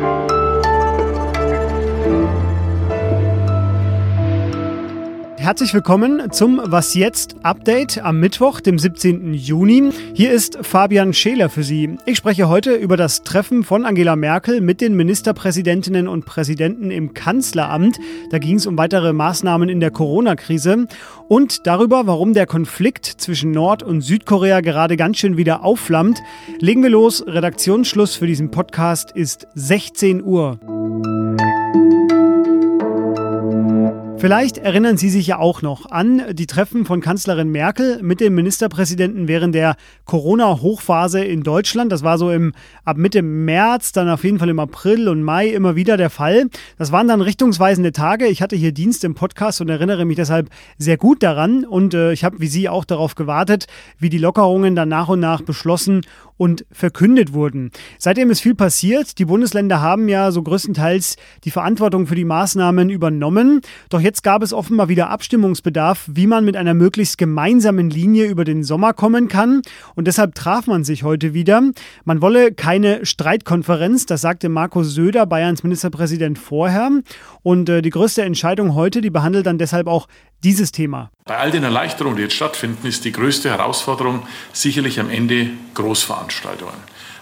Bye. Herzlich willkommen zum Was jetzt Update am Mittwoch, dem 17. Juni. Hier ist Fabian Scheler für Sie. Ich spreche heute über das Treffen von Angela Merkel mit den Ministerpräsidentinnen und Präsidenten im Kanzleramt. Da ging es um weitere Maßnahmen in der Corona-Krise und darüber, warum der Konflikt zwischen Nord- und Südkorea gerade ganz schön wieder aufflammt. Legen wir los. Redaktionsschluss für diesen Podcast ist 16 Uhr. Vielleicht erinnern Sie sich ja auch noch an die Treffen von Kanzlerin Merkel mit dem Ministerpräsidenten während der Corona-Hochphase in Deutschland. Das war so im, ab Mitte März, dann auf jeden Fall im April und Mai immer wieder der Fall. Das waren dann richtungsweisende Tage. Ich hatte hier Dienst im Podcast und erinnere mich deshalb sehr gut daran. Und äh, ich habe wie Sie auch darauf gewartet, wie die Lockerungen dann nach und nach beschlossen und verkündet wurden. Seitdem ist viel passiert. Die Bundesländer haben ja so größtenteils die Verantwortung für die Maßnahmen übernommen. Doch jetzt gab es offenbar wieder Abstimmungsbedarf, wie man mit einer möglichst gemeinsamen Linie über den Sommer kommen kann. Und deshalb traf man sich heute wieder. Man wolle keine Streitkonferenz, das sagte Markus Söder, Bayerns Ministerpräsident, vorher. Und äh, die größte Entscheidung heute, die behandelt dann deshalb auch dieses Thema. Bei all den Erleichterungen, die jetzt stattfinden, ist die größte Herausforderung sicherlich am Ende Großveranstaltungen.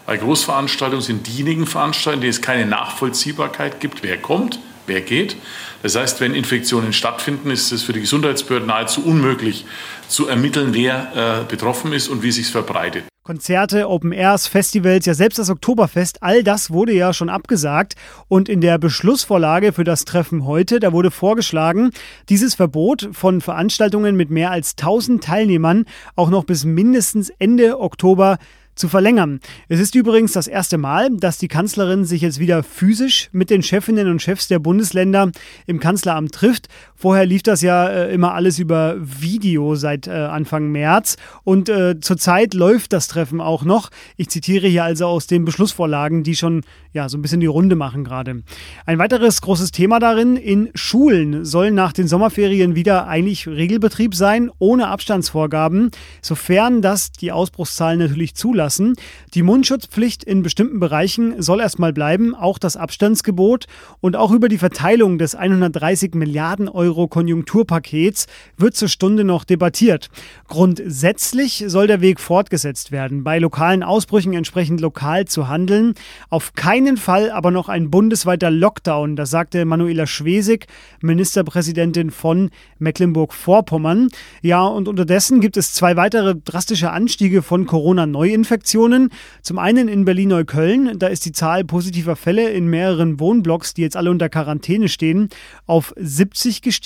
Weil Großveranstaltungen sind diejenigen Veranstaltungen, die es keine Nachvollziehbarkeit gibt, wer kommt, wer geht. Das heißt, wenn Infektionen stattfinden, ist es für die Gesundheitsbehörden nahezu unmöglich zu ermitteln, wer äh, betroffen ist und wie sich verbreitet. Konzerte, Open Airs, Festivals, ja selbst das Oktoberfest, all das wurde ja schon abgesagt. Und in der Beschlussvorlage für das Treffen heute, da wurde vorgeschlagen, dieses Verbot von Veranstaltungen mit mehr als 1000 Teilnehmern auch noch bis mindestens Ende Oktober zu verlängern. Es ist übrigens das erste Mal, dass die Kanzlerin sich jetzt wieder physisch mit den Chefinnen und Chefs der Bundesländer im Kanzleramt trifft. Vorher lief das ja äh, immer alles über Video seit äh, Anfang März und äh, zurzeit läuft das Treffen auch noch. Ich zitiere hier also aus den Beschlussvorlagen, die schon ja so ein bisschen die Runde machen gerade. Ein weiteres großes Thema darin, in Schulen soll nach den Sommerferien wieder eigentlich Regelbetrieb sein, ohne Abstandsvorgaben, sofern das die Ausbruchszahlen natürlich zulassen lassen. Die Mundschutzpflicht in bestimmten Bereichen soll erstmal bleiben, auch das Abstandsgebot und auch über die Verteilung des 130 Milliarden Euro Konjunkturpakets wird zur Stunde noch debattiert. Grundsätzlich soll der Weg fortgesetzt werden, bei lokalen Ausbrüchen entsprechend lokal zu handeln. Auf keinen Fall aber noch ein bundesweiter Lockdown, das sagte Manuela Schwesig, Ministerpräsidentin von Mecklenburg-Vorpommern. Ja, und unterdessen gibt es zwei weitere drastische Anstiege von Corona-Neuinfektionen. Infektionen. Zum einen in Berlin-Neukölln, da ist die Zahl positiver Fälle in mehreren Wohnblocks, die jetzt alle unter Quarantäne stehen, auf 70 gestiegen.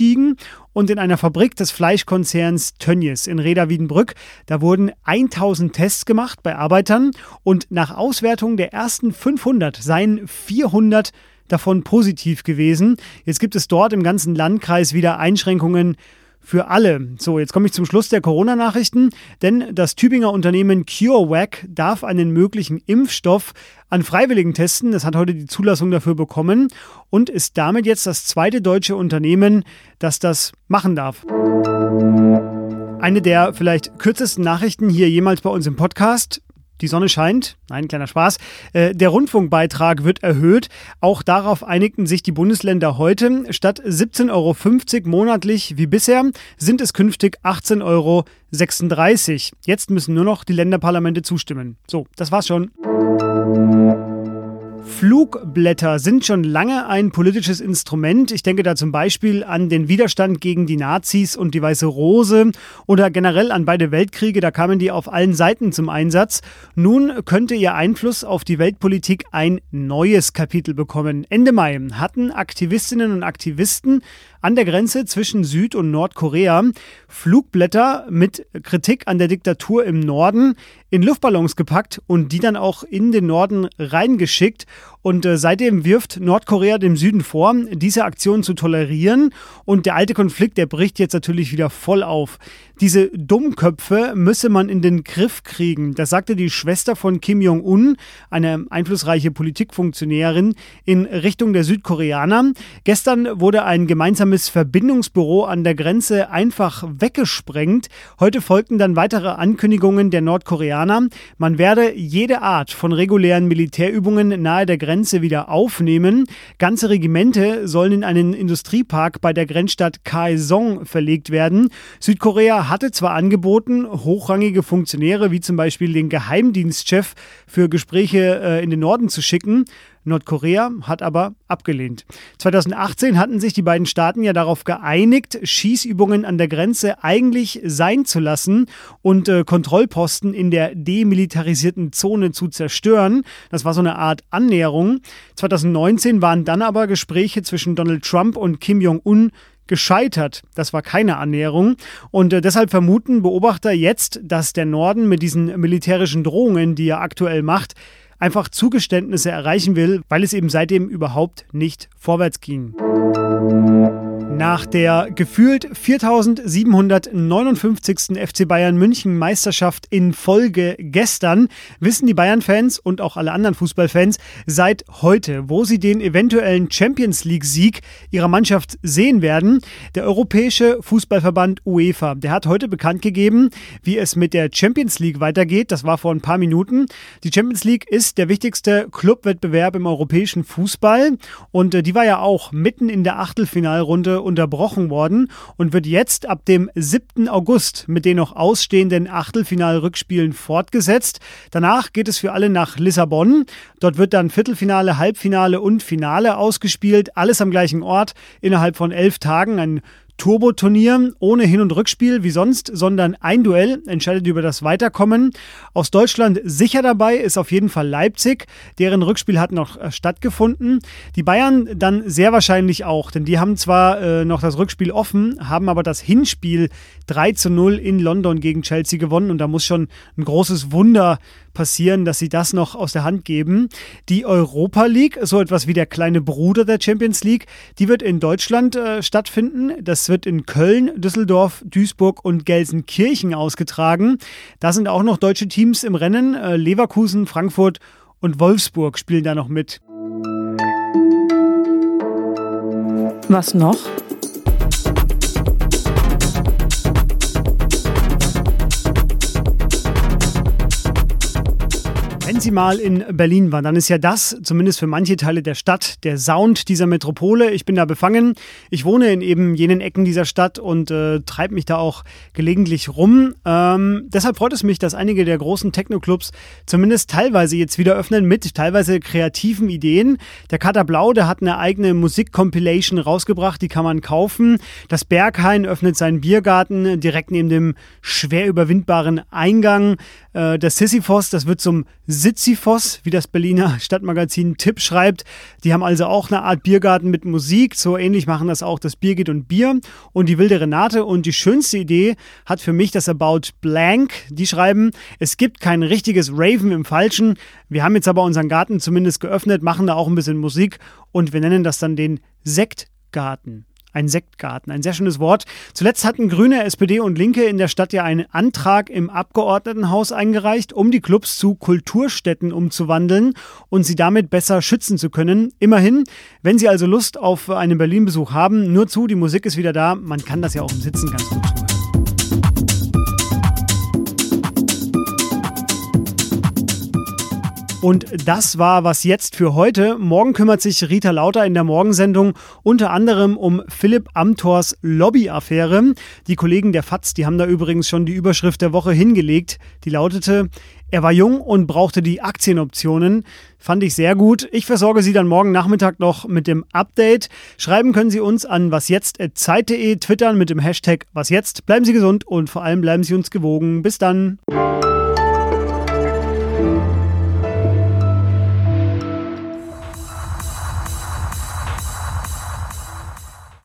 Und in einer Fabrik des Fleischkonzerns Tönnies in Reda-Wiedenbrück, da wurden 1000 Tests gemacht bei Arbeitern und nach Auswertung der ersten 500 seien 400 davon positiv gewesen. Jetzt gibt es dort im ganzen Landkreis wieder Einschränkungen für alle. So, jetzt komme ich zum Schluss der Corona-Nachrichten, denn das Tübinger Unternehmen CureVac darf einen möglichen Impfstoff an Freiwilligen testen. Es hat heute die Zulassung dafür bekommen und ist damit jetzt das zweite deutsche Unternehmen, das das machen darf. Eine der vielleicht kürzesten Nachrichten hier jemals bei uns im Podcast. Die Sonne scheint. Nein, kleiner Spaß. Äh, der Rundfunkbeitrag wird erhöht. Auch darauf einigten sich die Bundesländer heute. Statt 17,50 Euro monatlich wie bisher sind es künftig 18,36 Euro. Jetzt müssen nur noch die Länderparlamente zustimmen. So, das war's schon. Flugblätter sind schon lange ein politisches Instrument. Ich denke da zum Beispiel an den Widerstand gegen die Nazis und die Weiße Rose oder generell an beide Weltkriege. Da kamen die auf allen Seiten zum Einsatz. Nun könnte ihr Einfluss auf die Weltpolitik ein neues Kapitel bekommen. Ende Mai hatten Aktivistinnen und Aktivisten an der Grenze zwischen Süd- und Nordkorea Flugblätter mit Kritik an der Diktatur im Norden in Luftballons gepackt und die dann auch in den Norden reingeschickt. Und äh, seitdem wirft Nordkorea dem Süden vor, diese Aktion zu tolerieren. Und der alte Konflikt, der bricht jetzt natürlich wieder voll auf. Diese Dummköpfe müsse man in den Griff kriegen. Das sagte die Schwester von Kim Jong-un, eine einflussreiche Politikfunktionärin, in Richtung der Südkoreaner. Gestern wurde ein gemeinsames Verbindungsbüro an der Grenze einfach weggesprengt. Heute folgten dann weitere Ankündigungen der Nordkoreaner Koreaner, man werde jede Art von regulären Militärübungen nahe der Grenze wieder aufnehmen. Ganze Regimente sollen in einen Industriepark bei der Grenzstadt Kaesong verlegt werden. Südkorea hatte zwar angeboten, hochrangige Funktionäre wie zum Beispiel den Geheimdienstchef für Gespräche äh, in den Norden zu schicken, Nordkorea hat aber abgelehnt. 2018 hatten sich die beiden Staaten ja darauf geeinigt, Schießübungen an der Grenze eigentlich sein zu lassen und äh, Kontrollposten in der demilitarisierten Zone zu zerstören. Das war so eine Art Annäherung. 2019 waren dann aber Gespräche zwischen Donald Trump und Kim Jong-un gescheitert. Das war keine Annäherung. Und äh, deshalb vermuten Beobachter jetzt, dass der Norden mit diesen militärischen Drohungen, die er aktuell macht, einfach Zugeständnisse erreichen will, weil es eben seitdem überhaupt nicht vorwärts ging. Nach der gefühlt 4759. FC Bayern München Meisterschaft in Folge gestern wissen die Bayern-Fans und auch alle anderen Fußballfans seit heute, wo sie den eventuellen Champions League-Sieg ihrer Mannschaft sehen werden. Der Europäische Fußballverband UEFA, der hat heute bekannt gegeben, wie es mit der Champions League weitergeht. Das war vor ein paar Minuten. Die Champions League ist der wichtigste Clubwettbewerb im europäischen Fußball und äh, die war ja auch mitten in der Achtelfinalrunde unterbrochen worden und wird jetzt ab dem 7. August mit den noch ausstehenden Achtelfinalrückspielen fortgesetzt. Danach geht es für alle nach Lissabon. Dort wird dann Viertelfinale, Halbfinale und Finale ausgespielt. Alles am gleichen Ort innerhalb von elf Tagen. Ein Turbo-Turnier ohne Hin- und Rückspiel wie sonst, sondern ein Duell entscheidet über das Weiterkommen. Aus Deutschland sicher dabei ist auf jeden Fall Leipzig. Deren Rückspiel hat noch äh, stattgefunden. Die Bayern dann sehr wahrscheinlich auch, denn die haben zwar äh, noch das Rückspiel offen, haben aber das Hinspiel 3 zu 0 in London gegen Chelsea gewonnen und da muss schon ein großes Wunder passieren, dass sie das noch aus der Hand geben. Die Europa League, so etwas wie der kleine Bruder der Champions League, die wird in Deutschland äh, stattfinden. Das wird in Köln, Düsseldorf, Duisburg und Gelsenkirchen ausgetragen. Da sind auch noch deutsche Teams im Rennen. Äh, Leverkusen, Frankfurt und Wolfsburg spielen da noch mit. Was noch? Wenn Sie mal in Berlin waren, dann ist ja das, zumindest für manche Teile der Stadt, der Sound dieser Metropole. Ich bin da befangen. Ich wohne in eben jenen Ecken dieser Stadt und äh, treibe mich da auch gelegentlich rum. Ähm, deshalb freut es mich, dass einige der großen Techno-Clubs zumindest teilweise jetzt wieder öffnen mit teilweise kreativen Ideen. Der Kater Blau, der hat eine eigene Musik-Compilation rausgebracht, die kann man kaufen. Das Berghain öffnet seinen Biergarten direkt neben dem schwer überwindbaren Eingang. Äh, der Sisyphos, das wird zum Sisyphos, wie das Berliner Stadtmagazin Tipp schreibt. Die haben also auch eine Art Biergarten mit Musik. So ähnlich machen das auch das Biergit und Bier und die wilde Renate. Und die schönste Idee hat für mich das About Blank. Die schreiben, es gibt kein richtiges Raven im Falschen. Wir haben jetzt aber unseren Garten zumindest geöffnet, machen da auch ein bisschen Musik und wir nennen das dann den Sektgarten. Ein Sektgarten, ein sehr schönes Wort. Zuletzt hatten Grüne, SPD und Linke in der Stadt ja einen Antrag im Abgeordnetenhaus eingereicht, um die Clubs zu Kulturstätten umzuwandeln und sie damit besser schützen zu können. Immerhin, wenn Sie also Lust auf einen Berlin-Besuch haben, nur zu, die Musik ist wieder da. Man kann das ja auch im Sitzen ganz gut Und das war was jetzt für heute. Morgen kümmert sich Rita Lauter in der Morgensendung unter anderem um Philipp Amthors Lobbyaffäre. Die Kollegen der FAZ, die haben da übrigens schon die Überschrift der Woche hingelegt. Die lautete, er war jung und brauchte die Aktienoptionen. Fand ich sehr gut. Ich versorge Sie dann morgen Nachmittag noch mit dem Update. Schreiben können Sie uns an wasjetzt.zeit.de, twittern mit dem Hashtag wasjetzt. Bleiben Sie gesund und vor allem bleiben Sie uns gewogen. Bis dann.